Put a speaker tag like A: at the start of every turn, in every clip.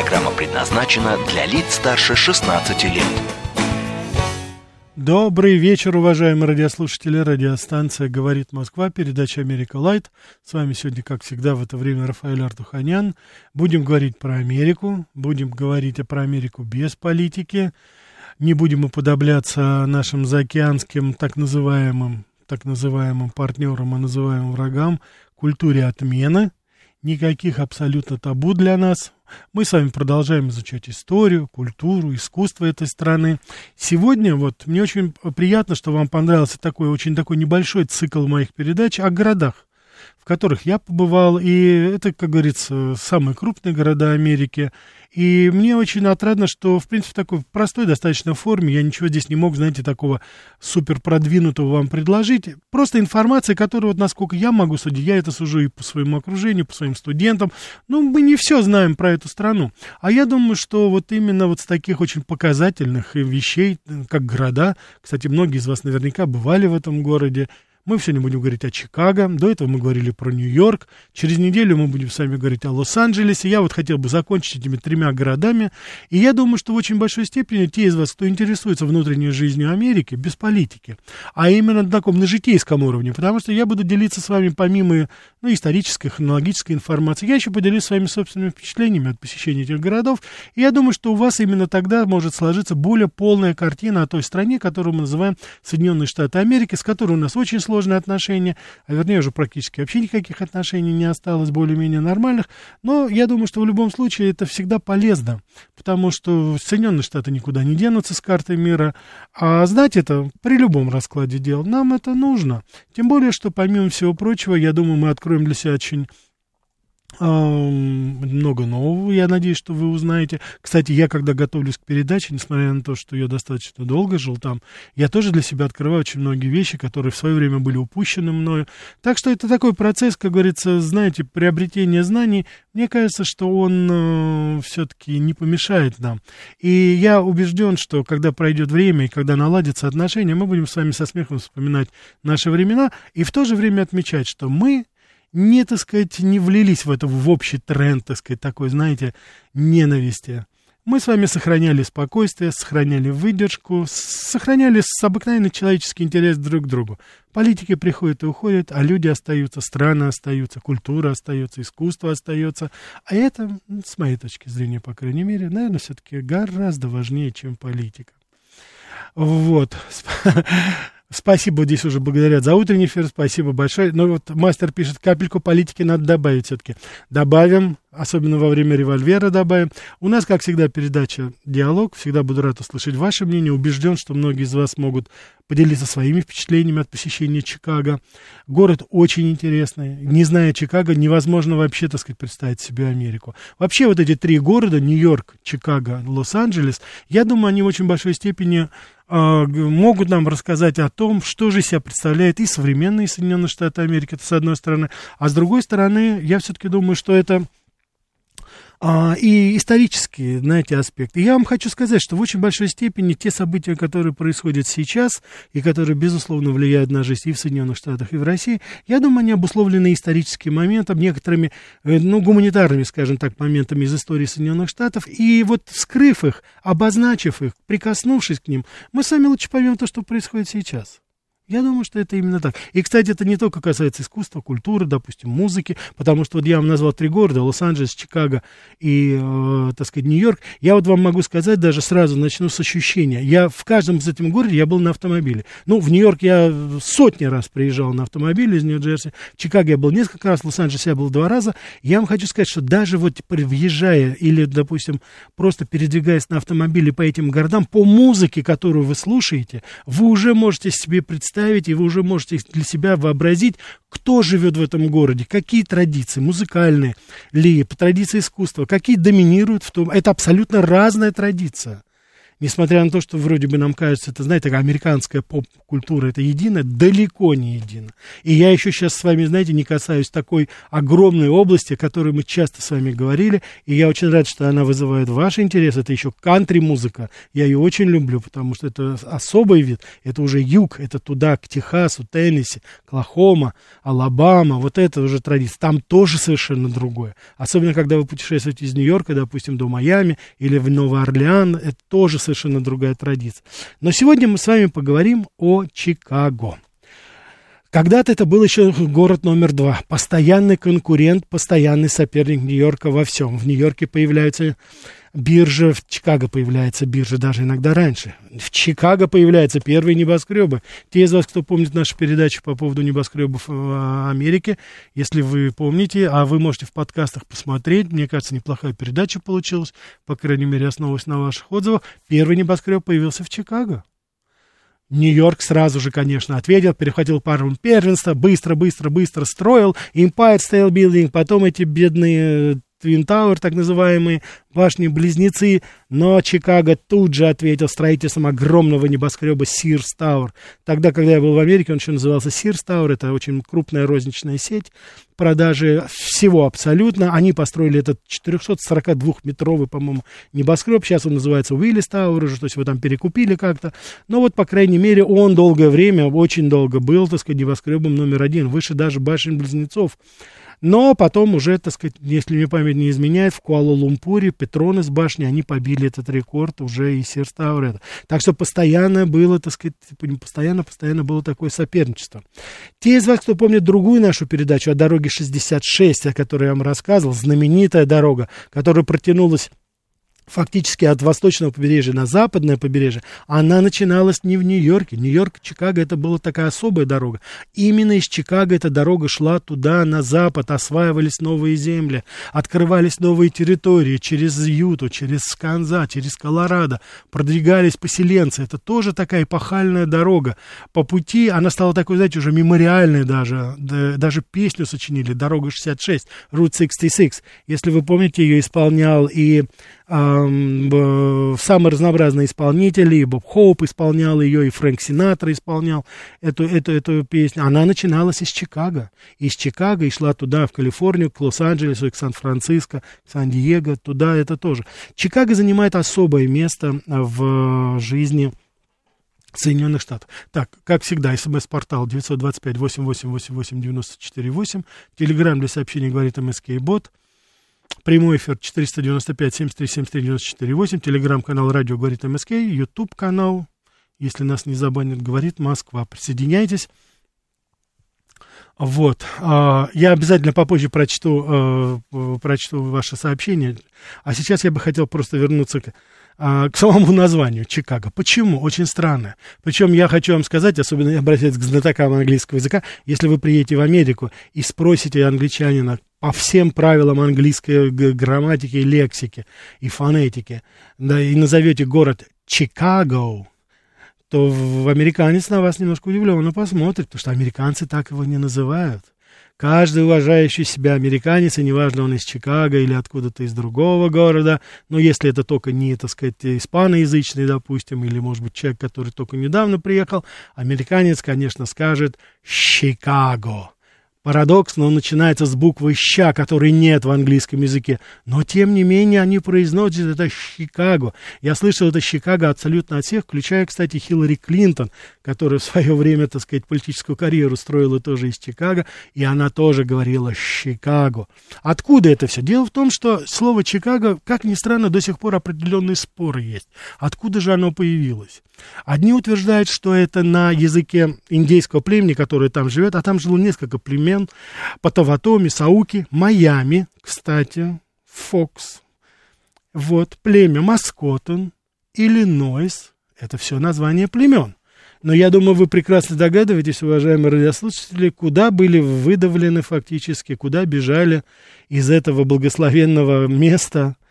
A: Программа предназначена для лиц старше 16 лет.
B: Добрый вечер, уважаемые радиослушатели. Радиостанция «Говорит Москва», передача «Америка Лайт». С вами сегодня, как всегда, в это время Рафаэль Артуханян. Будем говорить про Америку, будем говорить про Америку без политики, не будем уподобляться нашим заокеанским так называемым, так называемым партнерам, а называемым врагам, культуре отмены. Никаких абсолютно табу для нас. Мы с вами продолжаем изучать историю, культуру, искусство этой страны. Сегодня вот мне очень приятно, что вам понравился такой очень такой небольшой цикл моих передач о городах которых я побывал, и это, как говорится, самые крупные города Америки. И мне очень отрадно, что, в принципе, в такой простой достаточно форме, я ничего здесь не мог, знаете, такого супер продвинутого вам предложить. Просто информация, которую, вот насколько я могу судить, я это сужу и по своему окружению, по своим студентам. Ну, мы не все знаем про эту страну. А я думаю, что вот именно вот с таких очень показательных вещей, как города, кстати, многие из вас наверняка бывали в этом городе, мы сегодня будем говорить о Чикаго. До этого мы говорили про Нью-Йорк. Через неделю мы будем с вами говорить о Лос-Анджелесе. Я вот хотел бы закончить этими тремя городами. И я думаю, что в очень большой степени те из вас, кто интересуется внутренней жизнью Америки, без политики, а именно на таком, на житейском уровне, потому что я буду делиться с вами помимо ну, исторической, хронологической информации, я еще поделюсь с вами собственными впечатлениями от посещения этих городов. И я думаю, что у вас именно тогда может сложиться более полная картина о той стране, которую мы называем Соединенные Штаты Америки, с которой у нас очень сложно сложные отношения, а вернее уже практически вообще никаких отношений не осталось более-менее нормальных, но я думаю, что в любом случае это всегда полезно, потому что Соединенные Штаты никуда не денутся с карты мира, а знать это при любом раскладе дел нам это нужно. Тем более, что помимо всего прочего, я думаю, мы откроем для себя очень много нового, я надеюсь, что вы узнаете. Кстати, я когда готовлюсь к передаче, несмотря на то, что я достаточно долго жил там, я тоже для себя открываю очень многие вещи, которые в свое время были упущены мною. Так что это такой процесс, как говорится, знаете, приобретения знаний. Мне кажется, что он э, все-таки не помешает нам. И я убежден, что когда пройдет время и когда наладятся отношения, мы будем с вами со смехом вспоминать наши времена и в то же время отмечать, что мы не, так сказать, не влились в это, в общий тренд, так сказать, такой, знаете, ненависти. Мы с вами сохраняли спокойствие, сохраняли выдержку, сохраняли обыкновенный человеческий интерес друг к другу. Политики приходят и уходят, а люди остаются, страны остаются, культура остается, искусство остается. А это, с моей точки зрения, по крайней мере, наверное, все-таки гораздо важнее, чем политика. Вот. Спасибо, здесь уже благодарят за утренний эфир, спасибо большое. Но вот мастер пишет, капельку политики надо добавить все-таки. Добавим, особенно во время револьвера добавим. У нас, как всегда, передача «Диалог». Всегда буду рад услышать ваше мнение. Убежден, что многие из вас могут поделиться своими впечатлениями от посещения Чикаго. Город очень интересный. Не зная Чикаго, невозможно вообще, так сказать, представить себе Америку. Вообще вот эти три города, Нью-Йорк, Чикаго, Лос-Анджелес, я думаю, они в очень большой степени могут нам рассказать о том, что же себя представляет и современные Соединенные Штаты Америки, это с одной стороны, а с другой стороны, я все-таки думаю, что это а, и исторические, знаете, аспекты. Я вам хочу сказать, что в очень большой степени те события, которые происходят сейчас, и которые, безусловно, влияют на жизнь и в Соединенных Штатах, и в России, я думаю, они обусловлены историческим моментом, некоторыми, э, ну, гуманитарными, скажем так, моментами из истории Соединенных Штатов, и вот скрыв их, обозначив их, прикоснувшись к ним, мы сами лучше поймем то, что происходит сейчас. Я думаю, что это именно так. И, кстати, это не только касается искусства, культуры, допустим, музыки, потому что вот я вам назвал три города, Лос-Анджелес, Чикаго и, э, так сказать, Нью-Йорк. Я вот вам могу сказать, даже сразу начну с ощущения. Я в каждом из этих городе я был на автомобиле. Ну, в Нью-Йорк я сотни раз приезжал на автомобиле из Нью-Джерси. В Чикаго я был несколько раз, в Лос-Анджелесе я был два раза. Я вам хочу сказать, что даже вот въезжая или, допустим, просто передвигаясь на автомобиле по этим городам, по музыке, которую вы слушаете, вы уже можете себе представить, представить, и вы уже можете для себя вообразить, кто живет в этом городе, какие традиции, музыкальные ли, по традиции искусства, какие доминируют в том. Это абсолютно разная традиция несмотря на то, что вроде бы нам кажется, это, знаете, такая американская поп-культура, это едино, далеко не едино. И я еще сейчас с вами, знаете, не касаюсь такой огромной области, о которой мы часто с вами говорили, и я очень рад, что она вызывает ваш интерес. Это еще кантри-музыка. Я ее очень люблю, потому что это особый вид. Это уже юг, это туда, к Техасу, Теннесси, Клахома, Алабама. Вот это уже традиция. Там тоже совершенно другое. Особенно, когда вы путешествуете из Нью-Йорка, допустим, до Майами или в Новый Орлеан, это тоже совершенно другая традиция. Но сегодня мы с вами поговорим о Чикаго. Когда-то это был еще город номер два. Постоянный конкурент, постоянный соперник Нью-Йорка во всем. В Нью-Йорке появляются биржа, в Чикаго появляется биржа даже иногда раньше. В Чикаго появляются первые небоскребы. Те из вас, кто помнит нашу передачу по поводу небоскребов в Америке, если вы помните, а вы можете в подкастах посмотреть, мне кажется, неплохая передача получилась, по крайней мере, основываясь на ваших отзывах, первый небоскреб появился в Чикаго. Нью-Йорк сразу же, конечно, ответил, перехватил пару первенства, быстро, быстро, быстро строил, Empire State Building, потом эти бедные Twin Tower, так называемые башни-близнецы, но Чикаго тут же ответил строительством огромного небоскреба Sears Tower. Тогда, когда я был в Америке, он еще назывался Sears Tower, это очень крупная розничная сеть продажи всего абсолютно. Они построили этот 442-метровый, по-моему, небоскреб, сейчас он называется Уиллис Тауэр уже, то есть его там перекупили как-то. Но вот, по крайней мере, он долгое время, очень долго был, так сказать, небоскребом номер один, выше даже башен-близнецов. Но потом уже, так сказать, если мне память не изменяет, в Куала-Лумпуре Петрон из башни, они побили этот рекорд уже и Серстауэр. Так что постоянно было, так сказать, постоянно-постоянно было такое соперничество. Те из вас, кто помнит другую нашу передачу о дороге 66, о которой я вам рассказывал, знаменитая дорога, которая протянулась фактически от восточного побережья на западное побережье, она начиналась не в Нью-Йорке. Нью-Йорк, Чикаго, это была такая особая дорога. Именно из Чикаго эта дорога шла туда, на запад, осваивались новые земли, открывались новые территории через Юту, через Канза, через Колорадо, продвигались поселенцы. Это тоже такая эпохальная дорога. По пути она стала такой, знаете, уже мемориальной даже. Даже песню сочинили «Дорога 66», Route 66. Если вы помните, ее исполнял и самые разнообразные исполнители, и Боб Хоуп исполнял ее, и Фрэнк Синатра исполнял эту, эту, эту песню. Она начиналась из Чикаго. Из Чикаго и шла туда, в Калифорнию, к Лос-Анджелесу, к Сан-Франциско, к Сан-Диего, туда это тоже. Чикаго занимает особое место в жизни Соединенных Штатов. Так, как всегда, смс-портал 925-8888-94-8, телеграмм для сообщений говорит МСК Бот, Прямой эфир 495-73-73-94-8. Телеграм-канал «Радио говорит МСК». Ютуб-канал, если нас не забанят, говорит Москва. Присоединяйтесь. Вот. А, я обязательно попозже прочту, э, прочту ваше сообщение. А сейчас я бы хотел просто вернуться к а, к самому названию Чикаго. Почему? Очень странно. Причем я хочу вам сказать, особенно обращаясь к знатокам английского языка, если вы приедете в Америку и спросите англичанина по всем правилам английской грамматики лексики и фонетики, да, и назовете город Чикаго, то американец на вас немножко удивленно посмотрит, потому что американцы так его не называют. Каждый уважающий себя американец, и неважно, он из Чикаго или откуда-то из другого города, но если это только не, так сказать, испаноязычный, допустим, или, может быть, человек, который только недавно приехал, американец, конечно, скажет «Чикаго». Парадокс, но он начинается с буквы «ща», которой нет в английском языке. Но, тем не менее, они произносят это «Чикаго». Я слышал это «Чикаго» абсолютно от всех, включая, кстати, Хиллари Клинтон, которая в свое время, так сказать, политическую карьеру строила тоже из Чикаго, и она тоже говорила «Чикаго». Откуда это все? Дело в том, что слово «Чикаго», как ни странно, до сих пор определенные споры есть. Откуда же оно появилось? Одни утверждают, что это на языке индейского племени, которое там живет, а там жило несколько племен, Потаватоми, Сауки, Майами, кстати, Фокс, вот, племя Маскотон, Иллинойс, это все название племен. Но я думаю, вы прекрасно догадываетесь, уважаемые радиослушатели, куда были выдавлены фактически, куда бежали из этого благословенного места –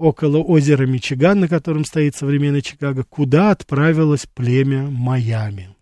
B: около озера Мичиган, на котором стоит современный Чикаго, куда отправилось племя Майами.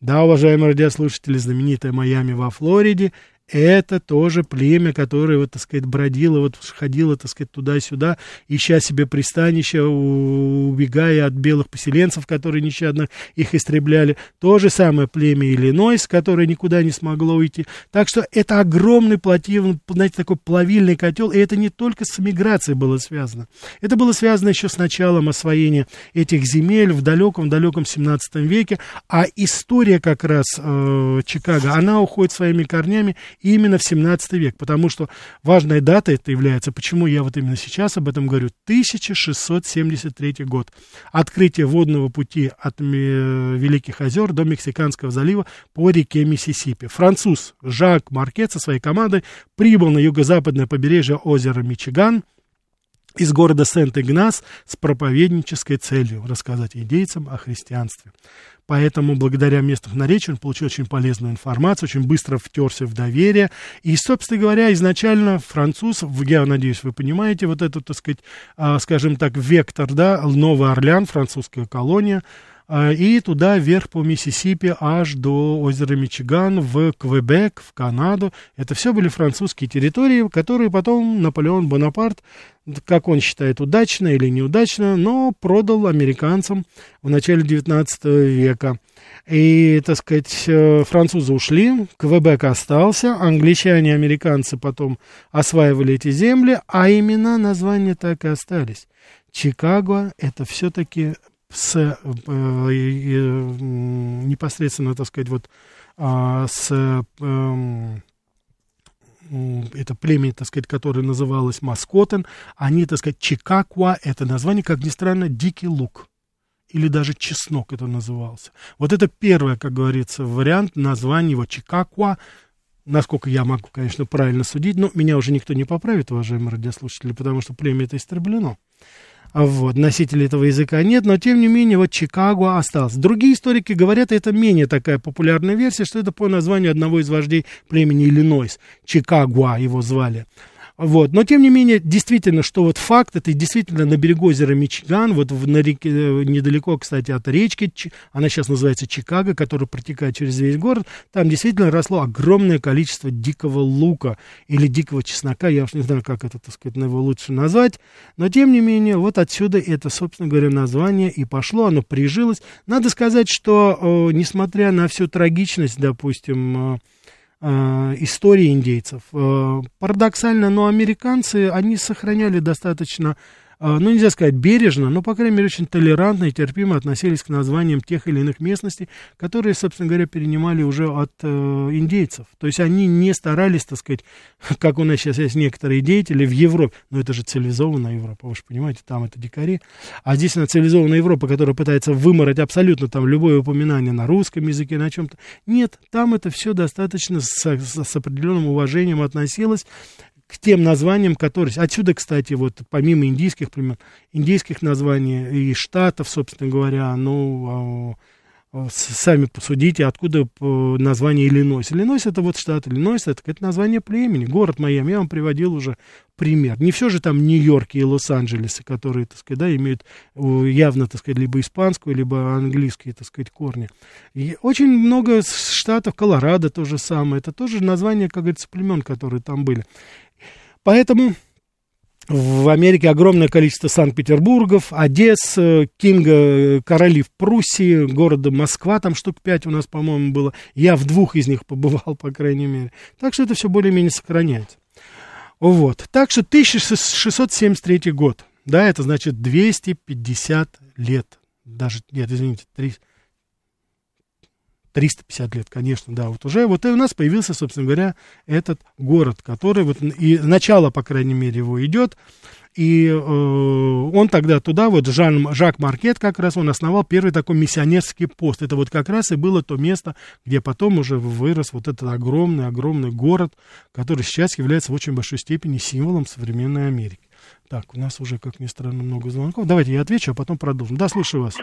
B: Да, уважаемые радиослушатели, знаменитая Майами во Флориде это тоже племя, которое, вот, так сказать, бродило, вот, ходило, так сказать, туда-сюда, ища себе пристанище, убегая от белых поселенцев, которые нещадно их истребляли. То же самое племя Иллинойс, которое никуда не смогло уйти. Так что это огромный платив, знаете, такой плавильный котел, и это не только с миграцией было связано. Это было связано еще с началом освоения этих земель в далеком-далеком 17 веке, а история как раз э, Чикаго, она уходит своими корнями именно в 17 век, потому что важная дата это является, почему я вот именно сейчас об этом говорю, 1673 год. Открытие водного пути от Великих озер до Мексиканского залива по реке Миссисипи. Француз Жак Маркет со своей командой прибыл на юго-западное побережье озера Мичиган, из города Сент-Игнас с проповеднической целью рассказать индейцам о христианстве. Поэтому благодаря местным наречиям он получил очень полезную информацию, очень быстро втерся в доверие. И, собственно говоря, изначально француз, я надеюсь, вы понимаете, вот этот, так сказать, а, скажем так, вектор, да, Новый Орлеан, французская колония, и туда вверх по Миссисипи аж до озера Мичиган в Квебек, в Канаду. Это все были французские территории, которые потом Наполеон Бонапарт, как он считает, удачно или неудачно, но продал американцам в начале 19 века. И, так сказать, э, французы ушли, Квебек остался, англичане и американцы потом осваивали эти земли, а имена, названия так и остались. Чикаго — это все-таки с э, непосредственно, так сказать, вот а, с эм, это племя, так сказать, которое называлось Маскотен, они, так сказать, Чикаква, это название, как ни странно, дикий лук. Или даже чеснок это назывался. Вот это первое, как говорится, вариант названия его Чикаква, насколько я могу, конечно, правильно судить, но меня уже никто не поправит, уважаемые радиослушатели, потому что племя это истреблено. Вот, носителей этого языка нет, но тем не менее вот Чикаго остался. Другие историки говорят, это менее такая популярная версия, что это по названию одного из вождей племени Иллинойс. Чикаго его звали. Вот. Но, тем не менее, действительно, что вот факт, это действительно на берегу озера Мичиган, вот в, на реке, э, недалеко, кстати, от речки, она сейчас называется Чикаго, которая протекает через весь город, там действительно росло огромное количество дикого лука или дикого чеснока, я уж не знаю, как это, так сказать, его лучше назвать, но, тем не менее, вот отсюда это, собственно говоря, название и пошло, оно прижилось. Надо сказать, что, э, несмотря на всю трагичность, допустим, э, истории индейцев. Э, парадоксально, но американцы, они сохраняли достаточно ну, нельзя сказать бережно, но, по крайней мере, очень толерантно и терпимо относились к названиям тех или иных местностей, которые, собственно говоря, перенимали уже от э, индейцев. То есть они не старались, так сказать, как у нас сейчас есть некоторые деятели в Европе, но это же цивилизованная Европа, вы же понимаете, там это дикари, а здесь она цивилизованная Европа, которая пытается вымороть абсолютно там любое упоминание на русском языке, на чем-то. Нет, там это все достаточно с, с, с определенным уважением относилось, к тем названиям, которые... Отсюда, кстати, вот помимо индийских племен, индийских названий и штатов, собственно говоря, ну, а, а, сами посудите, откуда название Иллинойс. Иллинойс это вот штат Иллинойс, это, это название племени, город Майами. Я вам приводил уже пример. Не все же там Нью-Йорк и Лос-Анджелесы, которые, так сказать, да, имеют явно, так сказать, либо испанскую, либо английские, так сказать, корни. И очень много штатов, Колорадо то же самое, это тоже название, как говорится, племен, которые там были. Поэтому в Америке огромное количество Санкт-Петербургов, Одесс, Кинга, короли в Пруссии, города Москва, там штук пять у нас, по-моему, было. Я в двух из них побывал, по крайней мере. Так что это все более-менее сохраняется. Вот. Так что 1673 год. Да, это значит 250 лет. Даже, нет, извините, 300. 350 лет, конечно, да, вот уже, вот и у нас появился, собственно говоря, этот город, который вот, и начало, по крайней мере, его идет, и э, он тогда туда, вот Жан, Жак Маркет как раз, он основал первый такой миссионерский пост. Это вот как раз и было то место, где потом уже вырос вот этот огромный-огромный город, который сейчас является в очень большой степени символом современной Америки. Так, у нас уже, как ни странно, много звонков. Давайте я отвечу, а потом продолжим. Да, слушаю вас.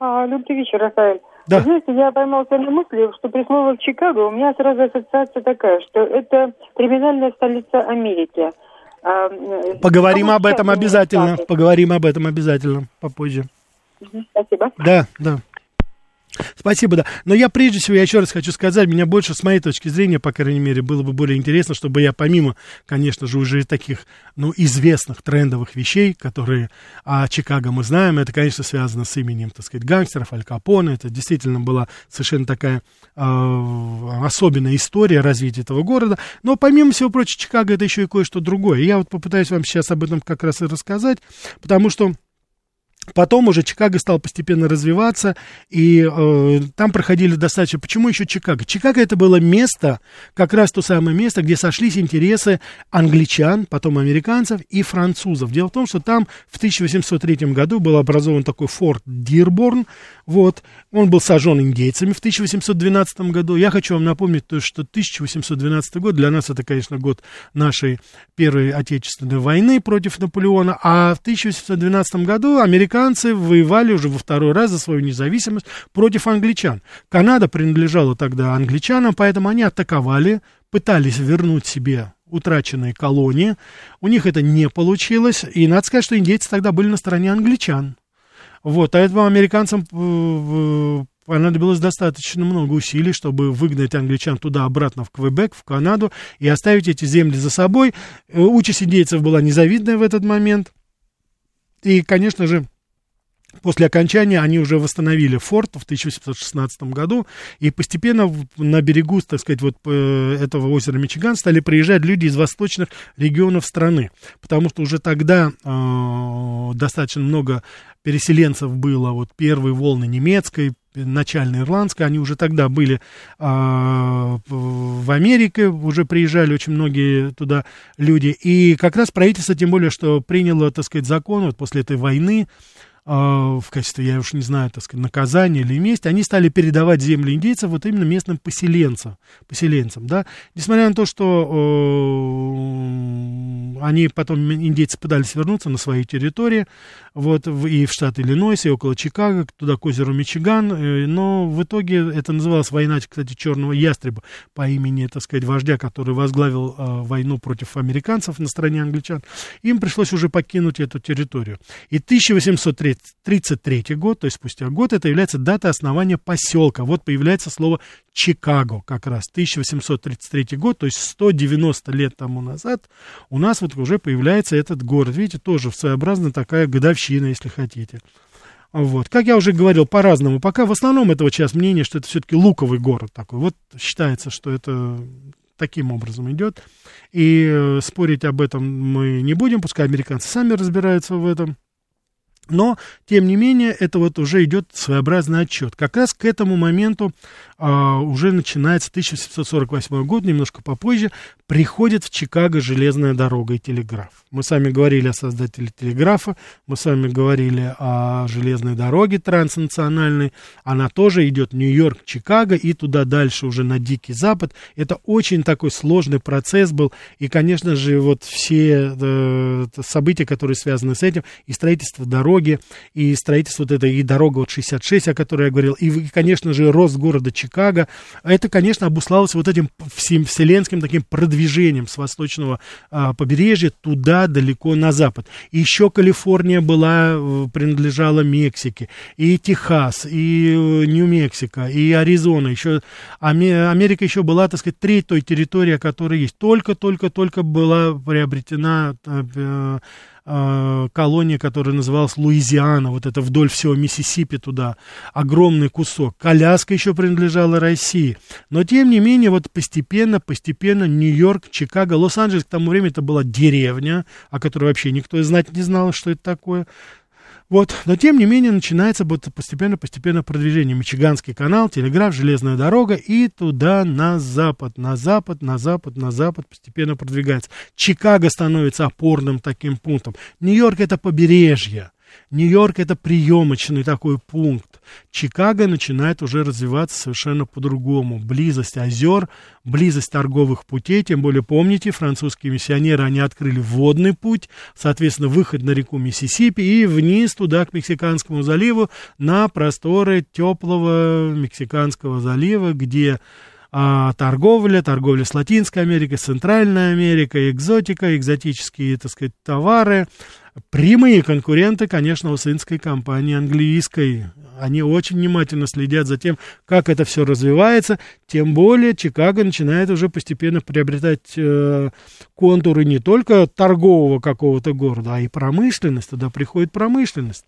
C: А, добрый вечер, Рафаэль.
B: Да.
C: знаете, я поймался на мысли, что при слове Чикаго у меня сразу ассоциация такая, что это криминальная столица Америки.
B: А, Поговорим об этом обязательно. Штаты. Поговорим об этом обязательно попозже.
C: Спасибо.
B: Да, да. Спасибо, да. Но я прежде всего, я еще раз хочу сказать, меня больше, с моей точки зрения, по крайней мере, было бы более интересно, чтобы я помимо, конечно же, уже таких, ну, известных трендовых вещей, которые о Чикаго мы знаем, это, конечно, связано с именем, так сказать, гангстеров, Аль Капоне, это действительно была совершенно такая э, особенная история развития этого города, но помимо всего прочего, Чикаго это еще и кое-что другое. Я вот попытаюсь вам сейчас об этом как раз и рассказать, потому что Потом уже Чикаго стал постепенно развиваться, и э, там проходили достаточно... Почему еще Чикаго? Чикаго это было место, как раз то самое место, где сошлись интересы англичан, потом американцев и французов. Дело в том, что там в 1803 году был образован такой форт Дирборн, вот, он был сожжен индейцами в 1812 году. Я хочу вам напомнить, то, что 1812 год для нас это, конечно, год нашей Первой Отечественной войны против Наполеона, а в 1812 году американцы воевали уже во второй раз за свою независимость против англичан. Канада принадлежала тогда англичанам, поэтому они атаковали, пытались вернуть себе утраченные колонии. У них это не получилось, и надо сказать, что индейцы тогда были на стороне англичан. Вот, а этого американцам э, понадобилось достаточно много усилий, чтобы выгнать англичан туда-обратно в Квебек, в Канаду, и оставить эти земли за собой. Э, участь индейцев была незавидная в этот момент. И, конечно же, После окончания они уже восстановили форт в 1816 году, и постепенно на берегу, так сказать, вот э, этого озера Мичиган стали приезжать люди из восточных регионов страны, потому что уже тогда э, достаточно много переселенцев было, вот первые волны немецкой, начальной ирландской, они уже тогда были а, в Америке, уже приезжали очень многие туда люди, и как раз правительство, тем более, что приняло, так сказать, закон вот после этой войны, в качестве, я уж не знаю, так сказать, наказания или мести, они стали передавать земли индейцев вот именно местным поселенцам, поселенцам, да, несмотря на то, что э, они потом, индейцы пытались вернуться на свои территории, вот, в, и в штат Иллинойс, и около Чикаго, туда к озеру Мичиган, э, но в итоге это называлась война, кстати, черного ястреба по имени, так сказать, вождя, который возглавил э, войну против американцев на стороне англичан, им пришлось уже покинуть эту территорию. И 1803 1933 год, то есть спустя год, это является дата основания поселка. Вот появляется слово Чикаго как раз. 1833 год, то есть 190 лет тому назад у нас вот уже появляется этот город. Видите, тоже своеобразная такая годовщина, если хотите. Вот. Как я уже говорил, по-разному. Пока в основном этого сейчас мнение, что это все-таки луковый город такой. Вот считается, что это таким образом идет. И э, спорить об этом мы не будем, пускай американцы сами разбираются в этом. Но, тем не менее, это вот уже идет своеобразный отчет. Как раз к этому моменту а, уже начинается 1748 год, немножко попозже, приходит в Чикаго железная дорога и телеграф. Мы с вами говорили о создателе телеграфа, мы с вами говорили о железной дороге транснациональной. Она тоже идет Нью-Йорк, Чикаго и туда дальше уже на Дикий Запад. Это очень такой сложный процесс был. И, конечно же, вот все э, события, которые связаны с этим, и строительство дороги, и строительство вот этой, и дорога вот 66, о которой я говорил, и, конечно же, рост города Чикаго, Чикаго. Это, конечно, обуславливалось вот этим всем вселенским таким продвижением с восточного а, побережья туда, далеко на запад. Еще Калифорния была, э, принадлежала Мексике, и Техас, и э, Нью-Мексико, и Аризона. Еще, Америка еще была, так сказать, треть той территории, которая есть. Только-только-только была приобретена э, колония, которая называлась Луизиана, вот это вдоль всего Миссисипи туда, огромный кусок. Коляска еще принадлежала России. Но, тем не менее, вот постепенно, постепенно Нью-Йорк, Чикаго, Лос-Анджелес к тому времени это была деревня, о которой вообще никто знать не знал, что это такое. Вот, но тем не менее начинается постепенно-постепенно продвижение. Мичиганский канал, телеграф, железная дорога и туда на запад, на запад, на запад, на запад постепенно продвигается. Чикаго становится опорным таким пунктом. Нью-Йорк это побережье. Нью-Йорк это приемочный такой пункт. Чикаго начинает уже развиваться совершенно по-другому. Близость озер, близость торговых путей, тем более помните, французские миссионеры, они открыли водный путь, соответственно, выход на реку Миссисипи и вниз туда, к Мексиканскому заливу, на просторы теплого Мексиканского залива, где а, торговля, торговля с Латинской Америкой, Центральной Америкой, экзотика, экзотические, так сказать, товары, прямые конкуренты, конечно, у сынской компании английской. Они очень внимательно следят за тем, как это все развивается. Тем более Чикаго начинает уже постепенно приобретать э, контуры не только торгового какого-то города, а и промышленность. Туда приходит промышленность.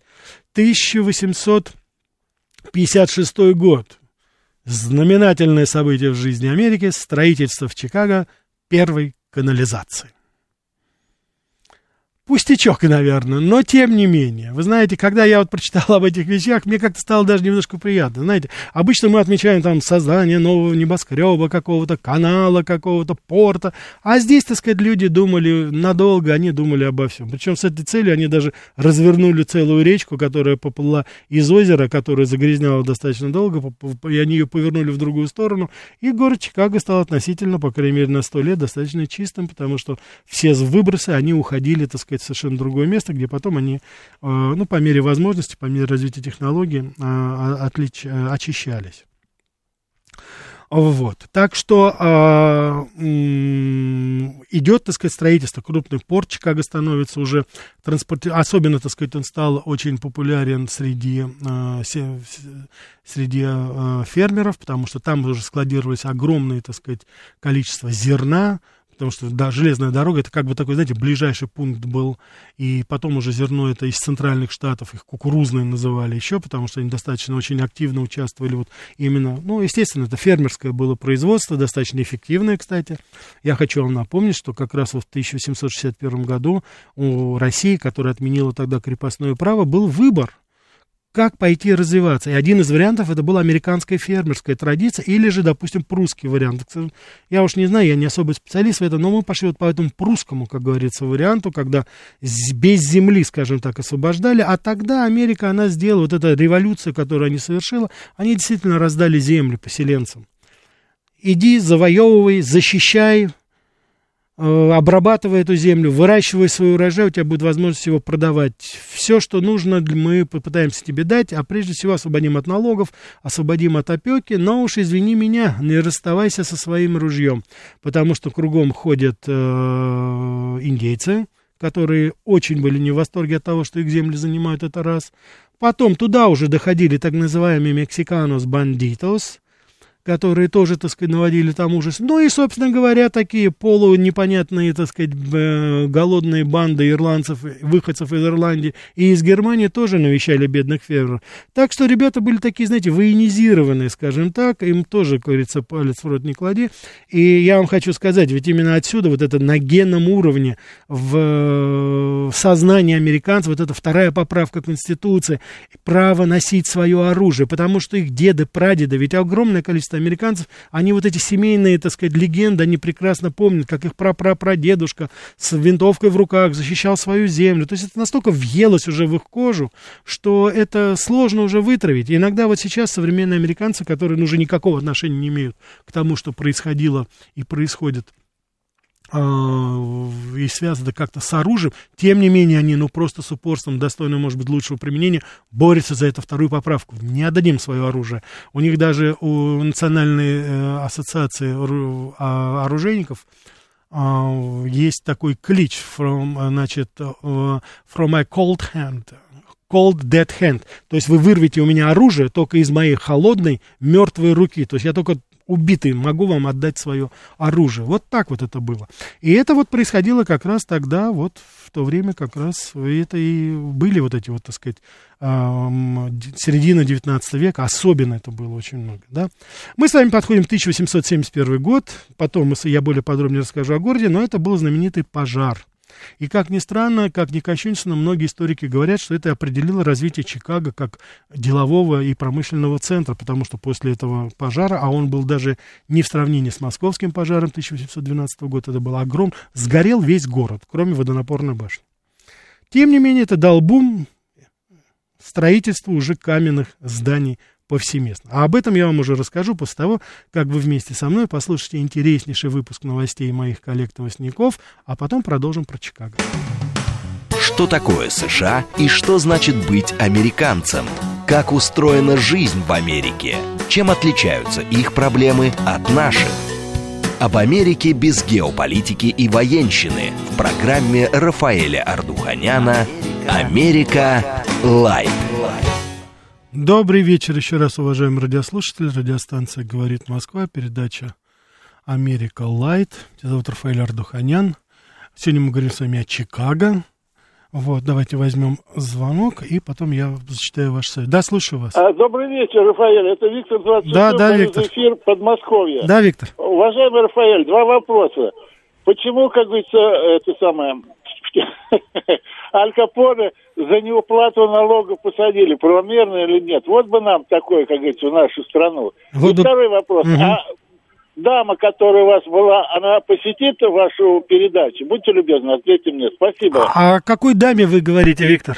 B: 1856 год. Знаменательное событие в жизни Америки – строительство в Чикаго первой канализации. Пустячок, наверное, но тем не менее. Вы знаете, когда я вот прочитал об этих вещах, мне как-то стало даже немножко приятно. Знаете, обычно мы отмечаем там создание нового небоскреба, какого-то канала, какого-то порта. А здесь, так сказать, люди думали надолго, они думали обо всем. Причем с этой целью они даже развернули целую речку, которая поплыла из озера, которое загрязняло достаточно долго, и они ее повернули в другую сторону. И город Чикаго стал относительно, по крайней мере, на сто лет достаточно чистым, потому что все выбросы, они уходили, так сказать, совершенно другое место, где потом они, э, ну, по мере возможности, по мере развития технологий, э, отлич, э, очищались. Вот. Так что э, идет, так сказать, строительство. Крупный порт Чикаго становится уже транспорт... Особенно, так сказать, он стал очень популярен среди, среди фермеров, потому что там уже складировались огромное, так сказать, количество зерна, потому что да, железная дорога это как бы такой, знаете, ближайший пункт был, и потом уже зерно это из центральных штатов, их кукурузные называли еще, потому что они достаточно очень активно участвовали вот именно, ну, естественно, это фермерское было производство, достаточно эффективное, кстати. Я хочу вам напомнить, что как раз вот в 1761 году у России, которая отменила тогда крепостное право, был выбор – как пойти развиваться. И один из вариантов это была американская фермерская традиция или же, допустим, прусский вариант. Я уж не знаю, я не особый специалист в этом, но мы пошли вот по этому прусскому, как говорится, варианту, когда без земли, скажем так, освобождали, а тогда Америка, она сделала вот эта революция, которую они совершила, они действительно раздали земли поселенцам. Иди, завоевывай, защищай, обрабатывая эту землю, выращивая свой урожай, у тебя будет возможность его продавать. Все, что нужно, мы попытаемся тебе дать, а прежде всего освободим от налогов, освободим от опеки, но уж извини меня, не расставайся со своим ружьем, потому что кругом ходят э, индейцы, которые очень были не в восторге от того, что их земли занимают, это раз. Потом туда уже доходили так называемые мексиканос бандитос, которые тоже, так сказать, наводили там ужас. Ну и, собственно говоря, такие полунепонятные, так сказать, голодные банды ирландцев, выходцев из Ирландии и из Германии тоже навещали бедных фермеров. Так что ребята были такие, знаете, военизированные, скажем так, им тоже, как говорится, палец в рот не клади. И я вам хочу сказать, ведь именно отсюда вот это на генном уровне в сознании американцев, вот эта вторая поправка Конституции, право носить свое оружие, потому что их деды, прадеды, ведь огромное количество американцев, они вот эти семейные, так сказать, легенды, они прекрасно помнят, как их прапрапрадедушка с винтовкой в руках защищал свою землю. То есть это настолько въелось уже в их кожу, что это сложно уже вытравить. И иногда вот сейчас современные американцы, которые ну, уже никакого отношения не имеют к тому, что происходило и происходит и связано как-то с оружием, тем не менее они, ну, просто с упорством, достойным, может быть, лучшего применения, борются за эту вторую поправку. Не отдадим свое оружие. У них даже у Национальной э, ассоциации а, оружейников э, есть такой клич from, значит, э, from my cold hand, cold dead hand. То есть вы вырвете у меня оружие только из моей холодной мертвой руки. То есть я только убитый, могу вам отдать свое оружие. Вот так вот это было. И это вот происходило как раз тогда, вот в то время как раз это и были вот эти вот, так сказать, середина 19 века, особенно это было очень много, да. Мы с вами подходим к 1871 год, потом я более подробнее расскажу о городе, но это был знаменитый пожар и как ни странно, как ни кощунственно, многие историки говорят, что это определило развитие Чикаго как делового и промышленного центра, потому что после этого пожара, а он был даже не в сравнении с московским пожаром 1812 года, это был огром, сгорел весь город, кроме водонапорной башни. Тем не менее, это дал бум строительству уже каменных зданий повсеместно. А об этом я вам уже расскажу после того, как вы вместе со мной послушаете интереснейший выпуск новостей моих коллег-новостников, а потом продолжим про Чикаго.
A: Что такое США и что значит быть американцем? Как устроена жизнь в Америке? Чем отличаются их проблемы от наших? Об Америке без геополитики и военщины в программе Рафаэля Ардуханяна Америка Лайт.
B: Добрый вечер еще раз, уважаемые радиослушатели. Радиостанция «Говорит Москва», передача «Америка Лайт». Меня зовут Рафаэль Ардуханян. Сегодня мы говорим с вами о Чикаго. Вот, давайте возьмем звонок, и потом я зачитаю ваш совет. Да, слушаю вас.
D: А, добрый вечер, Рафаэль. Это Виктор 26
B: да, да, Виктор.
D: эфир Подмосковья.
B: Да, Виктор.
D: Уважаемый Рафаэль, два вопроса. Почему, как говорится, это самое... Аль Капоне за неуплату налогов посадили, правомерно или нет? Вот бы нам такое, как говорится, в нашу страну. Вот И второй вопрос. Угу. А дама, которая у вас была, она посетит вашу передачу? Будьте любезны, ответьте мне. Спасибо.
B: А о какой даме вы говорите, Виктор?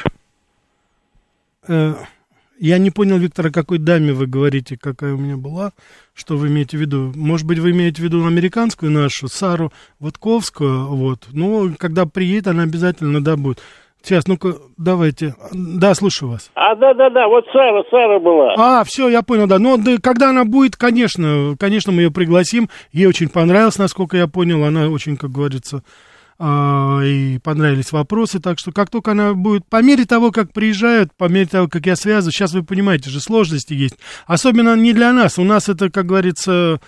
B: Я не понял, Виктор, о какой даме вы говорите, какая у меня была, что вы имеете в виду. Может быть, вы имеете в виду американскую нашу, Сару Водковскую, вот. Ну, когда приедет, она обязательно, да, будет. Сейчас, ну-ка, давайте. Да, слушаю вас.
D: А, да-да-да, вот Сара, Сара была.
B: А, все, я понял, да. Ну, да, когда она будет, конечно, конечно, мы ее пригласим. Ей очень понравилось, насколько я понял. Она очень, как говорится, и понравились вопросы. Так что, как только она будет, по мере того, как приезжают, по мере того, как я связываю, сейчас вы понимаете же, сложности есть. Особенно не для нас. У нас это, как говорится,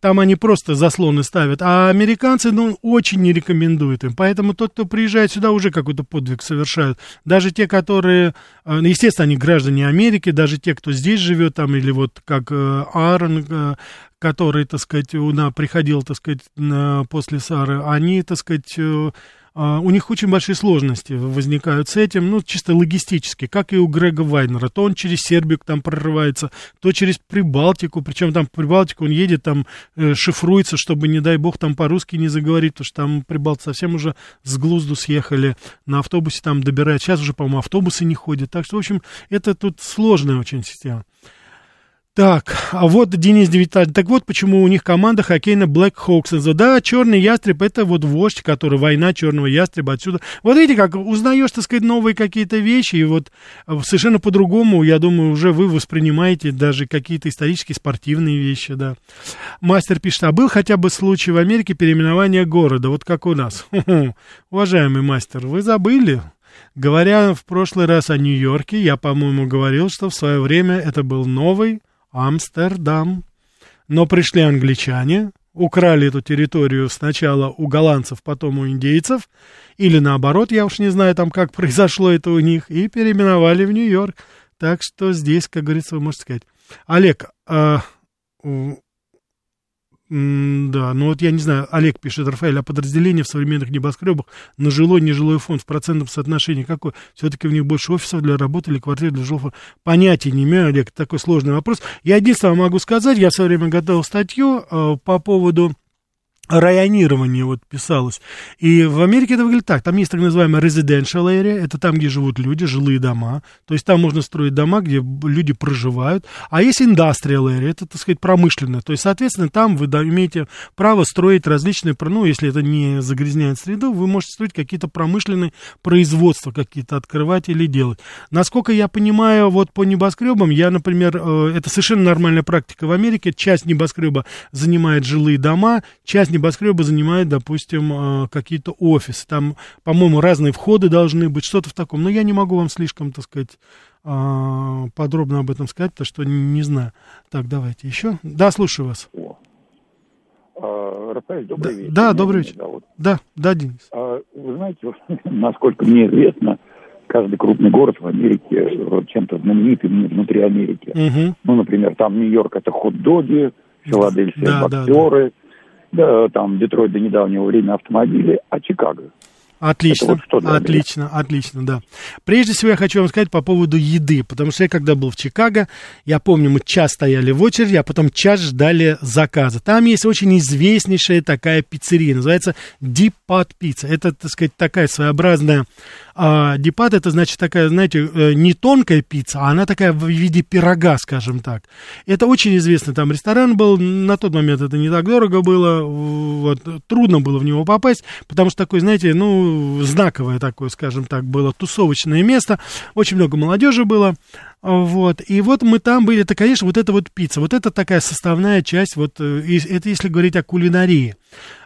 B: там они просто заслоны ставят. А американцы, ну, очень не рекомендуют им. Поэтому тот, кто приезжает сюда, уже какой-то подвиг совершают. Даже те, которые, э, ну, естественно, они граждане Америки, даже те, кто здесь живет, там, или вот как э, Аарон, э, который, так сказать, на, приходил, так сказать, после Сары, они, так сказать, а, у них очень большие сложности возникают с этим, ну, чисто логистически, как и у Грега Вайнера. То он через Сербию там прорывается, то через Прибалтику, причем там в Прибалтику он едет, там э, шифруется, чтобы, не дай бог, там по-русски не заговорить, потому что там прибалты совсем уже с глузду съехали, на автобусе там добирают. Сейчас уже, по-моему, автобусы не ходят. Так что, в общем, это тут сложная очень система. Так, а вот Денис Девятаж. Так вот, почему у них команда хоккейна Black Hawks. Да, черный ястреб это вот вождь, который война черного ястреба отсюда. Вот видите, как узнаешь, так сказать, новые какие-то вещи, и вот э, совершенно по-другому, я думаю, уже вы воспринимаете даже какие-то исторические спортивные вещи, да. Мастер пишет, а был хотя бы случай в Америке переименования города, вот как у нас. Уважаемый мастер, вы забыли? Говоря в прошлый раз о Нью-Йорке, я, по-моему, говорил, что в свое время это был новый Амстердам. Но пришли англичане, украли эту территорию сначала у голландцев, потом у индейцев, или наоборот, я уж не знаю там, как произошло это у них, и переименовали в Нью-Йорк. Так что здесь, как говорится, вы можете сказать. Олег, а, да, ну вот я не знаю, Олег пишет, Рафаэль, а подразделение в современных небоскребах на жилой, нежилой фонд в процентном соотношении какое? Все-таки в них больше офисов для работы или квартир для жилого Понятия не имею, Олег, такой сложный вопрос. Я единственное могу сказать, я в свое время готовил статью э, по поводу районирование вот писалось. И в Америке это выглядит так. Там есть так называемая residential area, это там, где живут люди, жилые дома. То есть там можно строить дома, где люди проживают. А есть industrial area, это, так сказать, промышленное. То есть, соответственно, там вы имеете право строить различные, ну, если это не загрязняет среду, вы можете строить какие-то промышленные производства, какие-то открывать или делать. Насколько я понимаю, вот по небоскребам, я, например, э, это совершенно нормальная практика в Америке, часть небоскреба занимает жилые дома, часть небоскреба занимают, допустим, а, какие-то офисы. Там, по-моему, разные входы должны быть, что-то в таком. Но я не могу вам слишком, так сказать, а, подробно об этом сказать, потому что не знаю. Так, давайте еще. Да, слушаю вас.
E: А, Рафаэль, добрый
B: да,
E: вечер.
B: Да, добрый вечер. Да, да, Денис.
E: Вы знаете, насколько мне известно, каждый крупный город в Америке чем-то знаменитый внутри Америки. Угу. Ну, например, там Нью-Йорк это хот-доги, Филадельфия да, боксеры, да, там Детройт до недавнего времени автомобили, а Чикаго.
B: Отлично, вот отлично, отлично, да. Прежде всего я хочу вам сказать по поводу еды, потому что я когда был в Чикаго, я помню, мы час стояли в очереди, а потом час ждали заказа. Там есть очень известнейшая такая пиццерия, называется Deep Pot Pizza. Это, так сказать, такая своеобразная а дипат это значит такая, знаете, э, не тонкая пицца, а она такая в виде пирога, скажем так. Это очень известный там ресторан был, на тот момент это не так дорого было, вот, трудно было в него попасть, потому что такое, знаете, ну, знаковое такое, скажем так, было тусовочное место, очень много молодежи было, Вот. И вот мы там были, это, конечно, вот это вот пицца, вот это такая составная часть, вот, э, это если говорить о кулинарии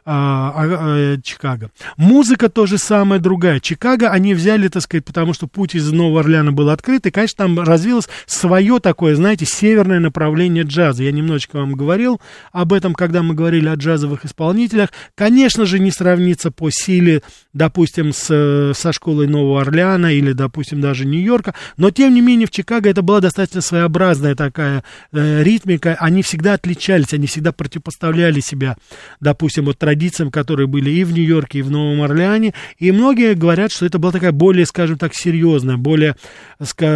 B: а, а, а, Чикаго. Музыка тоже самая другая. Чикаго они взяли, так сказать, потому что путь из Нового Орлеана был открыт, и, конечно, там развилось свое такое, знаете, северное направление джаза. Я немножечко вам говорил об этом, когда мы говорили о джазовых исполнителях. Конечно же, не сравнится по силе, допустим, с, со школой Нового Орлеана или, допустим, даже Нью-Йорка, но, тем не менее, в Чикаго это была достаточно своеобразная такая э, ритмика. Они всегда отличались, они всегда противопоставляли себя, допустим, вот традициям, которые были и в Нью-Йорке, и в Новом Орлеане. И многие говорят, что это была такая более, скажем так, серьезная, более,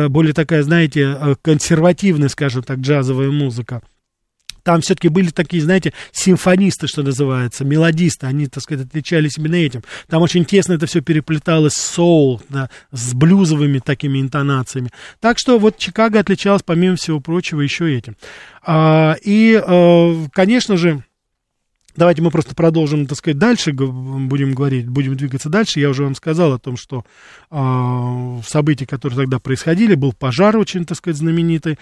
B: более такая, знаете, э, консервативная, скажем так, джазовая музыка. Там все-таки были такие, знаете, симфонисты, что называется, мелодисты, они, так сказать, отличались именно этим. Там очень тесно это все переплеталось с соул, да, с блюзовыми такими интонациями. Так что вот Чикаго отличалась, помимо всего прочего, еще этим. А, и, а, конечно же, Давайте мы просто продолжим, так сказать, дальше, будем говорить, будем двигаться дальше. Я уже вам сказал о том, что э, события, которые тогда происходили, был пожар очень, так сказать, знаменитый.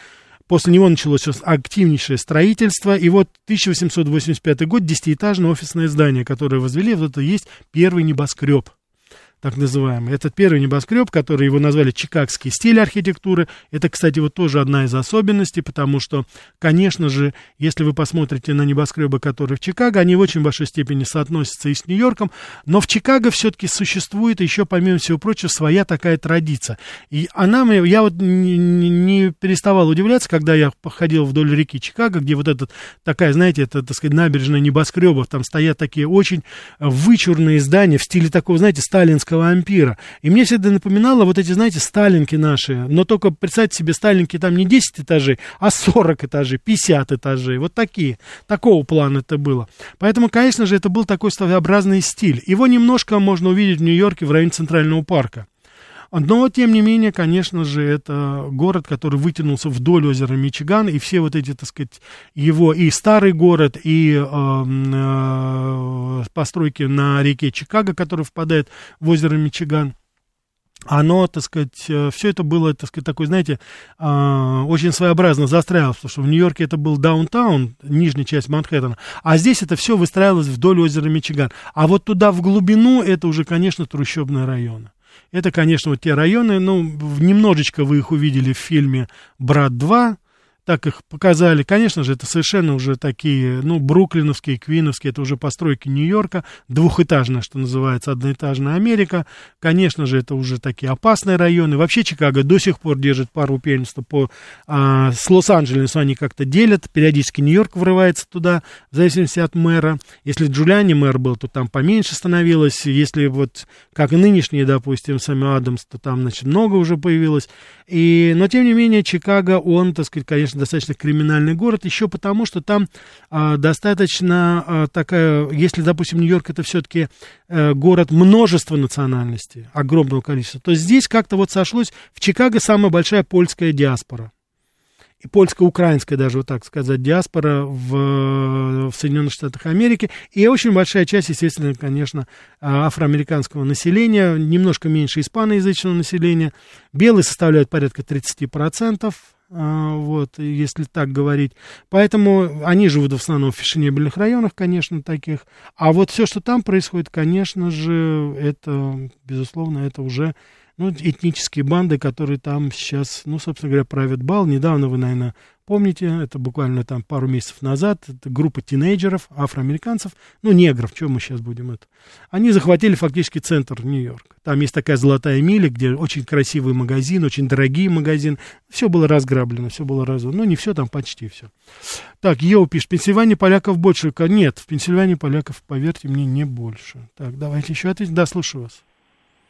B: После него началось активнейшее строительство. И вот 1885 год, десятиэтажное офисное здание, которое возвели, вот это есть первый небоскреб так называемый. Это первый небоскреб, который его назвали чикагский стиль архитектуры. Это, кстати, вот тоже одна из особенностей, потому что, конечно же, если вы посмотрите на небоскребы, которые в Чикаго, они в очень большой степени соотносятся и с Нью-Йорком, но в Чикаго все-таки существует еще, помимо всего прочего, своя такая традиция. И она мне, я вот не, не переставал удивляться, когда я походил вдоль реки Чикаго, где вот этот такая, знаете, это, так сказать, набережная небоскребов, там стоят такие очень вычурные здания в стиле такого, знаете, сталинского сталинского ампира. И мне всегда напоминало вот эти, знаете, сталинки наши. Но только представьте себе, сталинки там не 10 этажей, а 40 этажей, 50 этажей. Вот такие. Такого плана это было. Поэтому, конечно же, это был такой своеобразный стиль. Его немножко можно увидеть в Нью-Йорке в районе Центрального парка. Но, тем не менее, конечно же, это город, который вытянулся вдоль озера Мичиган, и все вот эти, так сказать, его и старый город, и э, э, постройки на реке Чикаго, который впадает в озеро Мичиган, оно, так сказать, э, все это было, так сказать, такой, знаете, э, очень своеобразно застраивалось, потому что в Нью-Йорке это был даунтаун, нижняя часть Манхэттена, а здесь это все выстраивалось вдоль озера Мичиган. А вот туда в глубину это уже, конечно, трущобные районы. Это, конечно, вот те районы, ну, немножечко вы их увидели в фильме «Брат 2», так их показали. Конечно же, это совершенно уже такие, ну, бруклиновские, квиновские, это уже постройки Нью-Йорка, двухэтажная, что называется, одноэтажная Америка. Конечно же, это уже такие опасные районы. Вообще Чикаго до сих пор держит пару первенства по... А, с Лос-Анджелесом они как-то делят, периодически Нью-Йорк врывается туда, в зависимости от мэра. Если Джулиани мэр был, то там поменьше становилось. Если вот, как и нынешний, допустим, Сами Адамс, то там, значит, много уже появилось. И, но, тем не менее, Чикаго, он, так сказать, конечно, достаточно криминальный город, еще потому, что там а, достаточно а, такая, если, допустим, Нью-Йорк это все-таки а, город множества национальностей, огромного количества, то здесь как-то вот сошлось, в Чикаго самая большая польская диаспора. И польско-украинская даже, вот так сказать, диаспора в, в Соединенных Штатах Америки, и очень большая часть, естественно, конечно, афроамериканского населения, немножко меньше испаноязычного населения, белые составляют порядка 30%, а, вот, если так говорить. Поэтому они живут в основном в фешенебельных районах, конечно, таких. А вот все, что там происходит, конечно же, это, безусловно, это уже ну, этнические банды, которые там сейчас, ну, собственно говоря, правят бал. Недавно вы, наверное, помните, это буквально там пару месяцев назад, это группа тинейджеров, афроамериканцев, ну, негров, что мы сейчас будем это. Они захватили фактически центр Нью-Йорка. Там есть такая золотая миля, где очень красивый магазин, очень дорогие магазин. Все было разграблено, все было разорвано. Ну, не все, там почти все. Так, Йоу пишет, в Пенсильвании поляков больше. Нет, в Пенсильвании поляков, поверьте мне, не больше. Так, давайте еще ответить. Да, слушаю вас.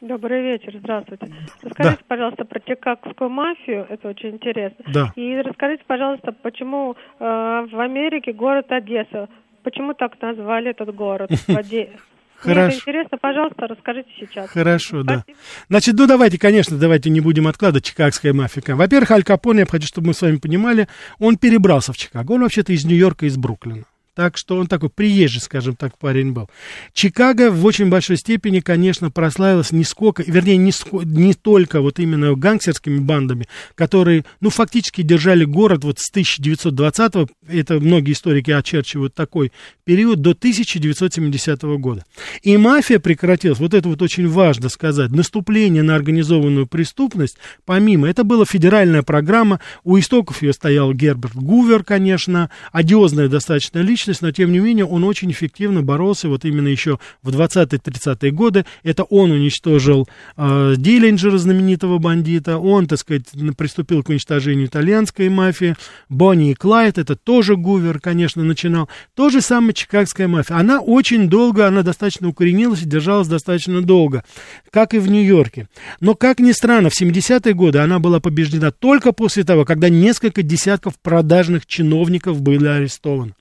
F: Добрый вечер, здравствуйте. Расскажите, да. пожалуйста, про чикагскую мафию, это очень интересно.
B: Да.
F: И расскажите, пожалуйста, почему э, в Америке город Одесса, почему так назвали этот город? Хорошо. Мне это интересно, пожалуйста, расскажите сейчас.
B: Хорошо, Спасибо. да. Значит, ну давайте, конечно, давайте не будем откладывать чикагская мафия. Во-первых, Аль Капоне, я хочу, чтобы мы с вами понимали, он перебрался в Чикаго. Он вообще-то из Нью-Йорка, из Бруклина. Так что он такой приезжий, скажем так, парень был. Чикаго в очень большой степени, конечно, прославилась не сколько, вернее, не, ско, не только вот именно гангстерскими бандами, которые, ну, фактически держали город вот с 1920-го, это многие историки очерчивают такой период, до 1970 года. И мафия прекратилась, вот это вот очень важно сказать, наступление на организованную преступность, помимо, это была федеральная программа, у истоков ее стоял Герберт Гувер, конечно, одиозная достаточно личность, но тем не менее он очень эффективно боролся вот именно еще в 20-30-е годы. Это он уничтожил э, Диллинджера, знаменитого бандита, он, так сказать, приступил к уничтожению итальянской мафии, Бонни и Клайд, это тоже Гувер, конечно, начинал. То же самое чикагская мафия. Она очень долго, она достаточно укоренилась и держалась достаточно долго, как и в Нью-Йорке. Но, как ни странно, в 70-е годы она была побеждена только после того, когда несколько десятков продажных чиновников были арестованы.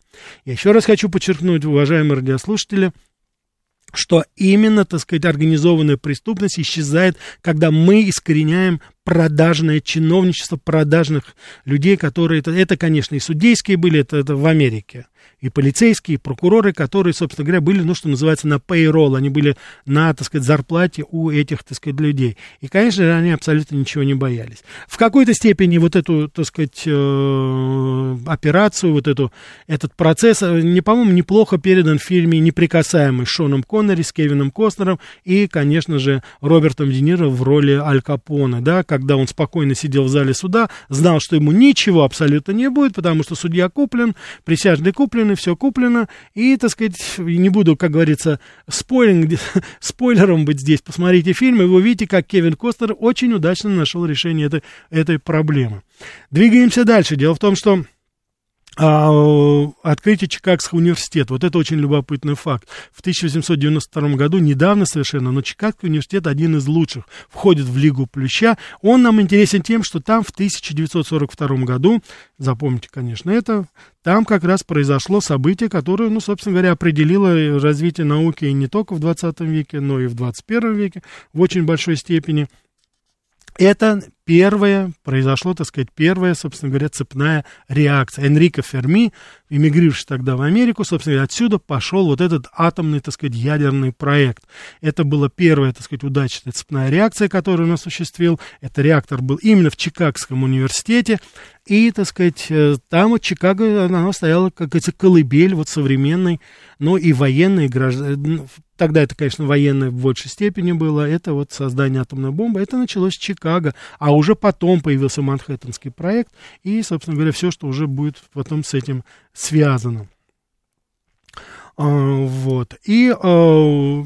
B: Я еще раз хочу подчеркнуть, уважаемые радиослушатели, что именно, так сказать, организованная преступность исчезает, когда мы искореняем продажное чиновничество продажных людей, которые, это, это конечно, и судейские были, это, это в Америке и полицейские, и прокуроры, которые, собственно говоря, были, ну, что называется, на payroll, они были на, так сказать, зарплате у этих, так сказать, людей. И, конечно, они абсолютно ничего не боялись. В какой-то степени вот эту, так сказать, э, операцию, вот эту, этот процесс, э, не, по-моему, неплохо передан в фильме «Неприкасаемый» с Шоном Коннери, с Кевином Костнером и, конечно же, Робертом Де Ниро в роли Аль Капоне, да, когда он спокойно сидел в зале суда, знал, что ему ничего абсолютно не будет, потому что судья куплен, присяжный куплен, все куплено, и, так сказать, не буду, как говорится, спойлинг, спойлером быть здесь, посмотрите фильм, и вы увидите, как Кевин Костер очень удачно нашел решение этой, этой проблемы. Двигаемся дальше. Дело в том, что открытие Чикагского университета. Вот это очень любопытный факт. В 1892 году, недавно совершенно, но Чикагский университет один из лучших, входит в Лигу Плюща. Он нам интересен тем, что там в 1942 году, запомните, конечно, это, там как раз произошло событие, которое, ну, собственно говоря, определило развитие науки не только в 20 веке, но и в 21 веке в очень большой степени. Это первое, произошло, так сказать, первая, собственно говоря, цепная реакция. Энрико Ферми, эмигрировавший тогда в Америку, собственно говоря, отсюда пошел вот этот атомный, так сказать, ядерный проект. Это была первая, так сказать, удачная цепная реакция, которую он осуществил. Этот реактор был именно в Чикагском университете. И, так сказать, э, там вот Чикаго, она стояла, как говорится, колыбель вот современной, но и военной, граждан... Ну, тогда это, конечно, военное в большей степени было, это вот создание атомной бомбы, это началось с Чикаго, а уже потом появился Манхэттенский проект, и, собственно говоря, все, что уже будет потом с этим связано. А, вот. И а,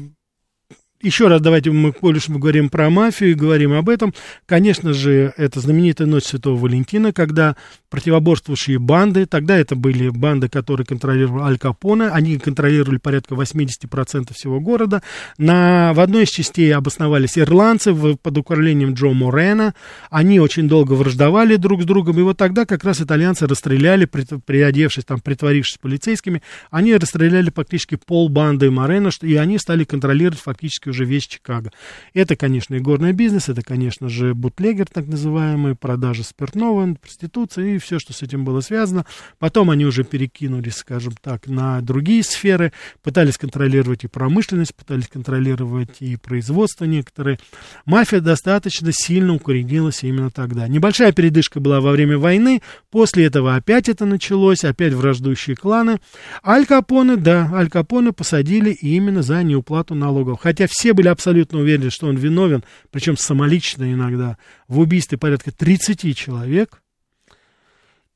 B: еще раз давайте мы, коль мы говорим про мафию и говорим об этом, конечно же, это знаменитая ночь Святого Валентина, когда противоборствующие банды, тогда это были банды, которые контролировали Аль Капоне, они контролировали порядка 80% всего города. На, в одной из частей обосновались ирландцы в, под управлением Джо Морена, они очень долго враждовали друг с другом, и вот тогда как раз итальянцы расстреляли, приодевшись, там, притворившись полицейскими, они расстреляли практически пол банды Морена, и они стали контролировать фактически уже весь Чикаго. Это, конечно, и горный бизнес, это, конечно же, бутлегер, так называемый, продажа спиртного, проституция и все, что с этим было связано. Потом они уже перекинулись, скажем так, на другие сферы, пытались контролировать и промышленность, пытались контролировать и производство некоторые. Мафия достаточно сильно укоренилась именно тогда. Небольшая передышка была во время войны, после этого опять это началось, опять враждующие кланы. Аль Капоне, да, Аль Капоне посадили именно за неуплату налогов. Хотя все были абсолютно уверены, что он виновен, причем самолично иногда, в убийстве порядка 30 человек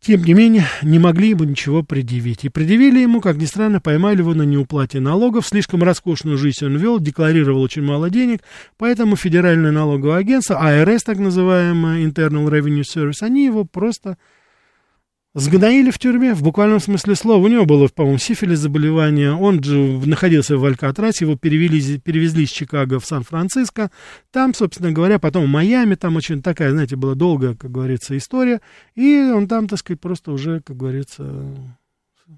B: тем не менее, не могли ему ничего предъявить. И предъявили ему, как ни странно, поймали его на неуплате налогов. Слишком роскошную жизнь он вел, декларировал очень мало денег, поэтому Федеральное налоговое агентство, АРС, так называемое, Internal Revenue Service, они его просто Сгноили в тюрьме, в буквальном смысле слова. У него было, по-моему, сифилис заболевание. Он же находился в Алькатрасе, его перевели, перевезли из Чикаго в Сан-Франциско. Там, собственно говоря, потом в Майами, там очень такая, знаете, была долгая, как говорится, история. И он там, так сказать, просто уже, как говорится,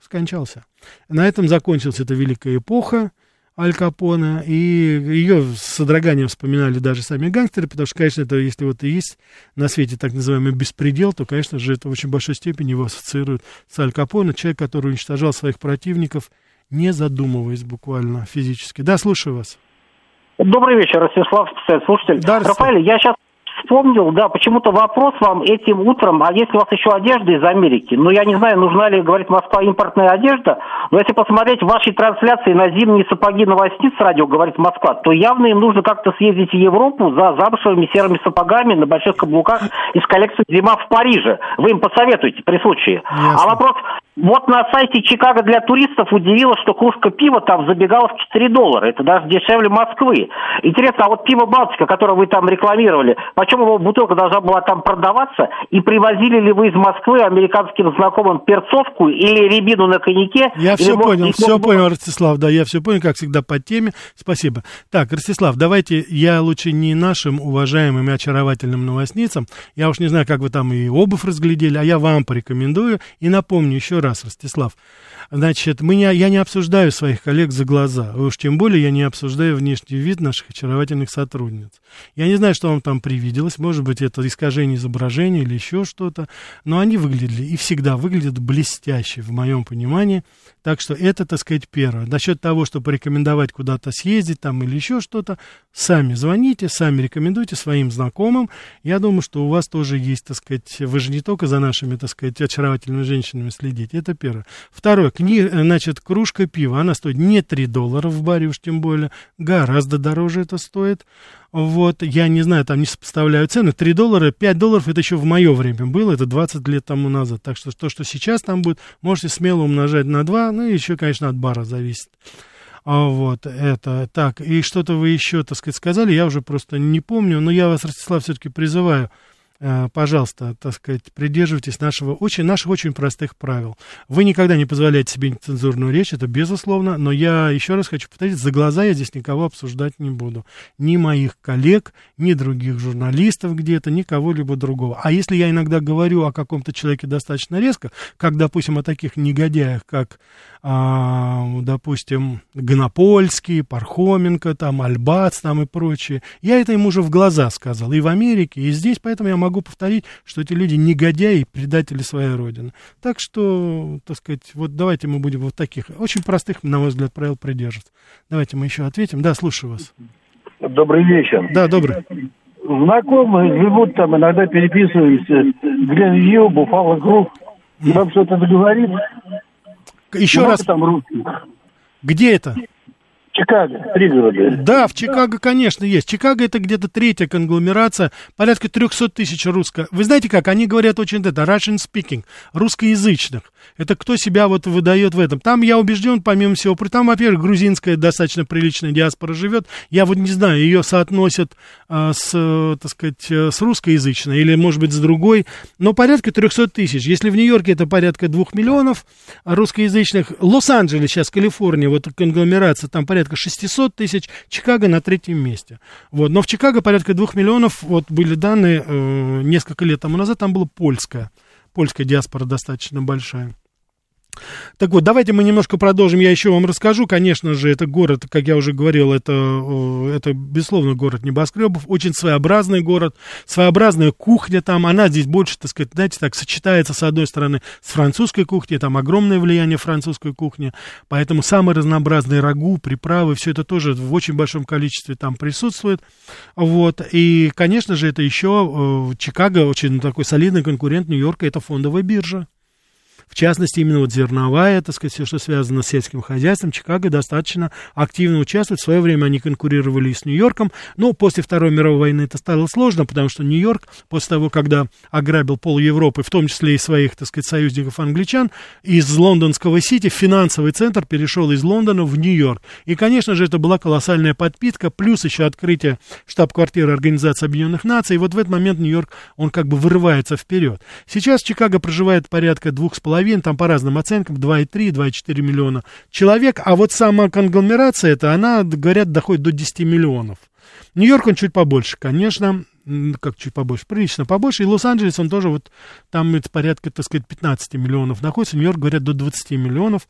B: скончался. На этом закончилась эта великая эпоха. Аль Капоне, и ее с содроганием вспоминали даже сами гангстеры, потому что, конечно, это, если вот и есть на свете так называемый беспредел, то, конечно же, это в очень большой степени его ассоциируют с Аль Капоне, человек, который уничтожал своих противников, не задумываясь буквально физически. Да, слушаю вас.
G: Добрый вечер, Ростислав, слушатель. Да, Рафаэль, я сейчас вспомнил, да, почему-то вопрос вам этим утром, а если у вас еще одежда из Америки? Ну, я не знаю, нужна ли, говорит Москва, импортная одежда, но если посмотреть ваши трансляции на зимние сапоги новостниц радио, говорит Москва, то явно им нужно как-то съездить в Европу за замшевыми серыми сапогами на больших каблуках из коллекции «Зима в Париже». Вы им посоветуете при случае. Ясно. А вопрос, вот на сайте Чикаго для туристов удивило, что кружка пива там забегала в 4 доллара. Это даже дешевле Москвы. Интересно, а вот пиво Балтика, которое вы там рекламировали, почем его бутылка должна была там продаваться? И привозили ли вы из Москвы американским знакомым перцовку или рябину на коньяке?
B: Я все может, понял, все было... понял, Ростислав, да, я все понял, как всегда, по теме. Спасибо. Так, Ростислав, давайте я лучше не нашим уважаемым и очаровательным новостницам, я уж не знаю, как вы там и обувь разглядели, а я вам порекомендую и напомню еще раз, раз, Ростислав. Значит, мы не, я не обсуждаю своих коллег за глаза. Уж тем более я не обсуждаю внешний вид наших очаровательных сотрудниц. Я не знаю, что вам там привиделось. Может быть, это искажение изображения или еще что-то. Но они выглядели и всегда выглядят блестяще, в моем понимании. Так что это, так сказать, первое. Насчет того, что порекомендовать куда-то съездить там или еще что-то, сами звоните, сами рекомендуйте своим знакомым. Я думаю, что у вас тоже есть, так сказать, вы же не только за нашими, так сказать, очаровательными женщинами следите. Это первое. Второе, кни, значит, кружка пива, она стоит не 3 доллара в баре уж тем более, гораздо дороже это стоит. Вот, я не знаю, там не сопоставляю цены. 3 доллара, 5 долларов, это еще в мое время было, это 20 лет тому назад. Так что то, что сейчас там будет, можете смело умножать на 2, ну и еще, конечно, от бара зависит. А вот, это, так, и что-то вы еще, так сказать, сказали, я уже просто не помню, но я вас, Ростислав, все-таки призываю, пожалуйста, так сказать, придерживайтесь нашего очень, наших очень простых правил. Вы никогда не позволяете себе нецензурную речь, это безусловно, но я еще раз хочу повторить, за глаза я здесь никого обсуждать не буду. Ни моих коллег, ни других журналистов где-то, ни кого-либо другого. А если я иногда говорю о каком-то человеке достаточно резко, как, допустим, о таких негодяях, как а, допустим, Гонопольский, Пархоменко, там, Альбац, там и прочие. Я это им уже в глаза сказал, и в Америке, и здесь, поэтому я могу повторить, что эти люди негодяи предатели своей родины. Так что, так сказать, вот давайте мы будем вот таких, очень простых, на мой взгляд, правил придерживаться. Давайте мы еще ответим. Да, слушаю вас.
H: Добрый вечер.
B: Да, добрый.
H: Знакомые живут там, иногда переписываемся. Гленвью, Баффало Гроув. Вам что-то говорит?
B: Еще Много раз. Там русских? Где это?
H: Чикаго, пригороды.
B: Да, в Чикаго, конечно, есть. Чикаго это где-то третья агломерация, порядка 300 тысяч русско. Вы знаете как, они говорят очень это, Russian speaking, русскоязычных. Это кто себя вот выдает в этом. Там, я убежден, помимо всего, там, во-первых, грузинская достаточно приличная диаспора живет. Я вот не знаю, ее соотносят а, с, так сказать, с русскоязычной или, может быть, с другой. Но порядка 300 тысяч. Если в Нью-Йорке это порядка 2 миллионов русскоязычных, Лос-Анджелес сейчас, Калифорния, вот конгломерация, там порядка порядка 600 тысяч, Чикаго на третьем месте. Вот. Но в Чикаго порядка 2 миллионов, вот были данные э, несколько лет тому назад, там была польская, польская диаспора достаточно большая. Так вот, давайте мы немножко продолжим, я еще вам расскажу. Конечно же, это город, как я уже говорил, это, это безусловно, город небоскребов, очень своеобразный город, своеобразная кухня там, она здесь больше, так сказать, знаете, так сочетается, с одной стороны, с французской кухней, там огромное влияние французской кухни, поэтому самые разнообразные рагу, приправы, все это тоже в очень большом количестве там присутствует, вот, и, конечно же, это еще Чикаго, очень такой солидный конкурент Нью-Йорка, это фондовая биржа, в частности, именно вот зерновая, так сказать, все, что связано с сельским хозяйством, Чикаго достаточно активно участвует. В свое время они конкурировали с Нью-Йорком, но после Второй мировой войны это стало сложно, потому что Нью-Йорк, после того, когда ограбил пол Европы, в том числе и своих, так сказать, союзников англичан, из лондонского Сити финансовый центр перешел из Лондона в Нью-Йорк. И, конечно же, это была колоссальная подпитка, плюс еще открытие штаб-квартиры Организации Объединенных Наций. И вот в этот момент Нью-Йорк, он как бы вырывается вперед. Сейчас Чикаго проживает порядка двух с половиной половиной, там по разным оценкам, 2,3, 2,4 миллиона человек, а вот сама конгломерация, это она, говорят, доходит до 10 миллионов. Нью-Йорк, он чуть побольше, конечно, как чуть побольше, прилично побольше, и Лос-Анджелес, он тоже вот, там это порядка, так сказать, 15 миллионов находится, Нью-Йорк, говорят, до 20 миллионов,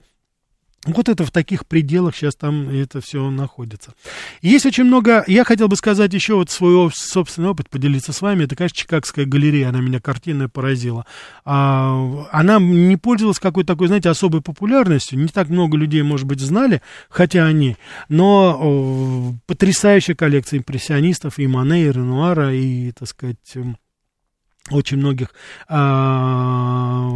B: Вот это в таких пределах сейчас там это все находится. Есть очень много, я хотел бы сказать еще вот свой собственный опыт поделиться с вами. Это, конечно, Чикагская галерея, она меня картинная поразила. А, она не пользовалась какой-то такой, знаете, особой популярностью. Не так много людей, может быть, знали, хотя они. Но о, потрясающая коллекция импрессионистов и Мане, и Ренуара, и, так сказать, очень многих а,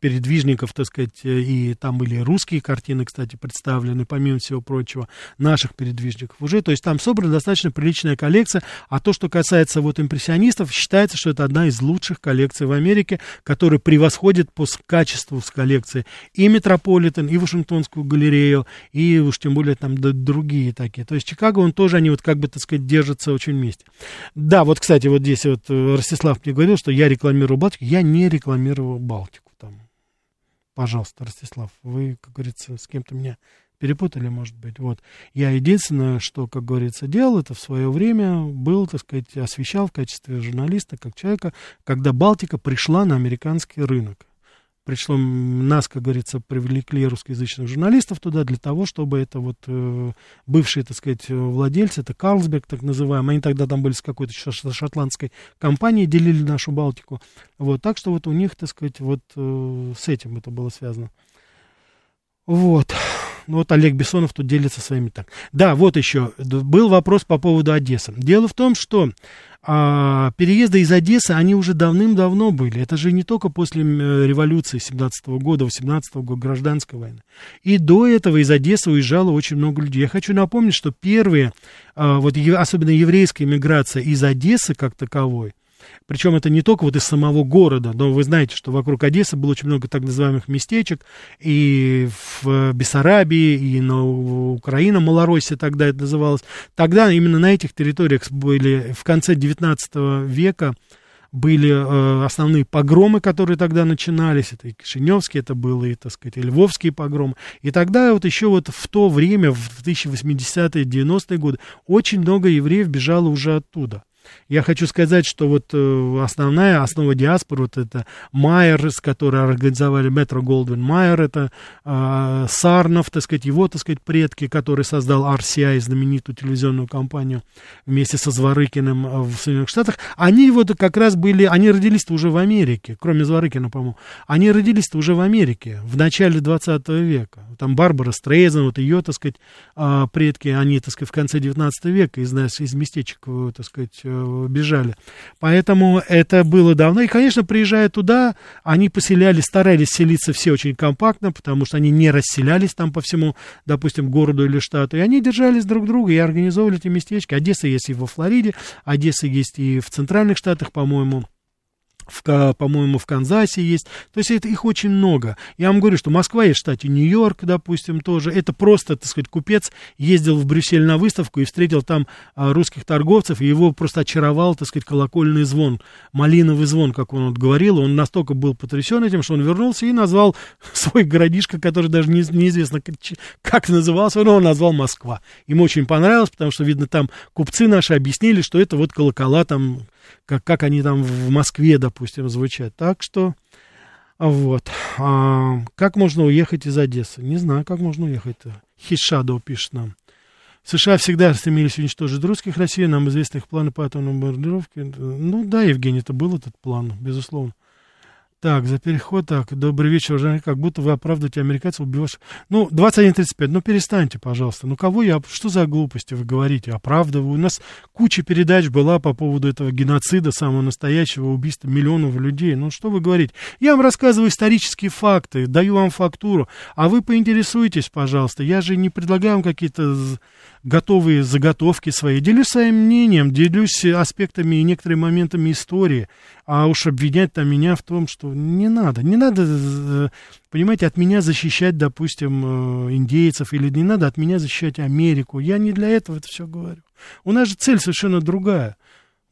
B: передвижников, так сказать, и там были русские картины, кстати, представлены, помимо всего прочего, наших передвижников уже, то есть там собрана достаточно приличная коллекция, а то, что касается вот импрессионистов, считается, что это одна из лучших коллекций в Америке, которая превосходит по качеству с коллекции и Метрополитен, и Вашингтонскую галерею, и уж тем более там другие такие, то есть Чикаго, он тоже, они вот как бы, так сказать, держатся очень вместе. Да, вот, кстати, вот здесь вот э, Ростислав мне говорил, говорил, что я рекламирую Балтику. Я не рекламировал Балтику там. Пожалуйста, Ростислав, вы, как говорится, с кем-то меня перепутали, может быть. Вот. Я единственное, что, как говорится, делал, это в свое время был, так сказать, освещал в качестве журналиста, как человека, когда Балтика пришла на американский рынок пришло, нас, как говорится, привлекли русскоязычных журналистов туда для того, чтобы это вот э, бывшие, так сказать, владельцы, это Карлсберг, так называемый, они тогда там были с какой-то шотландской компанией, делили нашу Балтику, вот, так что вот у них, так сказать, вот э, с этим это было связано. Вот. Ну, вот Олег Бессонов тут делится своими так. Да, вот еще был вопрос по поводу Одессы. Дело в том, что а, переезды из Одессы, они уже давным-давно были. Это же не только после революции 17 -го года, 18 -го года, гражданской войны. И до этого из Одессы уезжало очень много людей. Я хочу напомнить, что первые, а, вот особенно еврейская миграция из Одессы как таковой, причем это не только вот из самого города, но вы знаете, что вокруг Одессы было очень много так называемых местечек, и в Бессарабии, и на Украине, Малороссия тогда это называлось. Тогда именно на этих территориях были в конце 19 века были э, основные погромы, которые тогда начинались, это и Кишиневские, это было и, так сказать, и Львовские погромы. И тогда вот еще вот в то время, в 1080-е, 90-е годы, очень много евреев бежало уже оттуда. Я хочу сказать, что вот э, основная основа диаспоры, вот это Майер, с которой организовали Метро Голдвин Майер, это э, Сарнов, так сказать, его, так сказать, предки, который создал RCI, знаменитую телевизионную компанию, вместе со Зворыкиным э, в Соединенных Штатах, они вот как раз были, они родились-то уже в Америке, кроме Зворыкина, по-моему, они родились-то уже в Америке в начале 20 века. Там Барбара Стрейзен, вот ее, так сказать, э, предки, они, так сказать, в конце 19 века из, из местечек, э, так сказать, бежали. Поэтому это было давно. И, конечно, приезжая туда, они поселялись, старались селиться все очень компактно, потому что они не расселялись там по всему, допустим, городу или штату. И они держались друг друга и организовывали эти местечки. Одесса есть и во Флориде, Одесса есть и в центральных штатах, по-моему в, по-моему, в Канзасе есть. То есть это, их очень много. Я вам говорю, что Москва есть в штате Нью-Йорк, допустим, тоже. Это просто, так сказать, купец ездил в Брюссель на выставку и встретил там а, русских торговцев, и его просто очаровал, так сказать, колокольный звон, малиновый звон, как он вот говорил. Он настолько был потрясен этим, что он вернулся и назвал свой городишко, который даже не, неизвестно, как, как назывался, но он назвал Москва. Ему очень понравилось, потому что, видно, там купцы наши объяснили, что это вот колокола там как, как они там в Москве, допустим, звучат. Так что, вот. А, как можно уехать из Одессы? Не знаю, как можно уехать. Хишадо пишет нам. США всегда стремились уничтожить русских России, нам известны их планы по атомной бомбардировке. Ну да, Евгений, это был этот план, безусловно. Так, за переход, так, добрый вечер, уже как будто вы оправдываете американцев, убиваешь. Ну, 21.35, ну перестаньте, пожалуйста. Ну, кого я, что за глупости вы говорите, оправдываю? У нас куча передач была по поводу этого геноцида, самого настоящего убийства миллионов людей. Ну, что вы говорите? Я вам рассказываю исторические факты, даю вам фактуру, а вы поинтересуйтесь, пожалуйста. Я же не предлагаю вам какие-то готовые заготовки свои. Делюсь своим мнением, делюсь аспектами и некоторыми моментами истории. А уж обвинять там меня в том, что не надо. Не надо, э, понимаете, от меня защищать, допустим, э, индейцев, или не надо от меня защищать Америку. Я не для этого это все говорю. У нас же цель совершенно другая.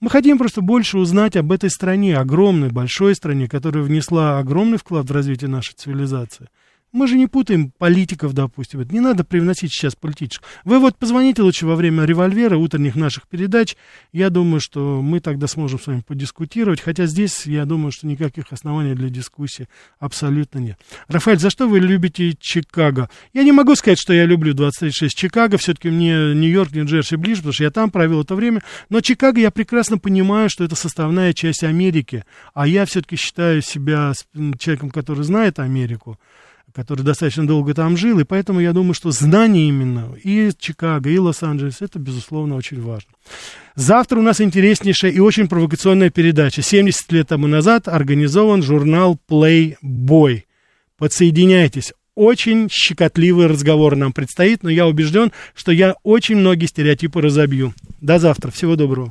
B: Мы хотим просто больше узнать об этой стране, огромной, большой стране, которая внесла огромный вклад в развитие нашей цивилизации. Мы же не путаем политиков, допустим. Не надо привносить сейчас политических. Вы вот позвоните лучше во время револьвера, утренних наших передач. Я думаю, что мы тогда сможем с вами подискутировать. Хотя здесь, я думаю, что никаких оснований для дискуссии абсолютно нет. Рафаэль, за что вы любите Чикаго? Я не могу сказать, что я люблю 236 Чикаго. Все-таки мне Нью-Йорк, Нью-Джерси ближе, потому что я там провел это время. Но Чикаго я прекрасно понимаю, что это составная часть Америки. А я все-таки считаю себя человеком, который знает Америку который достаточно долго там жил, и поэтому я думаю, что знание именно и Чикаго, и Лос-Анджелес, это, безусловно, очень важно. Завтра у нас интереснейшая и очень провокационная передача. 70 лет тому назад организован журнал Playboy. Подсоединяйтесь. Очень щекотливый разговор нам предстоит, но я убежден, что я очень многие стереотипы разобью. До завтра. Всего доброго.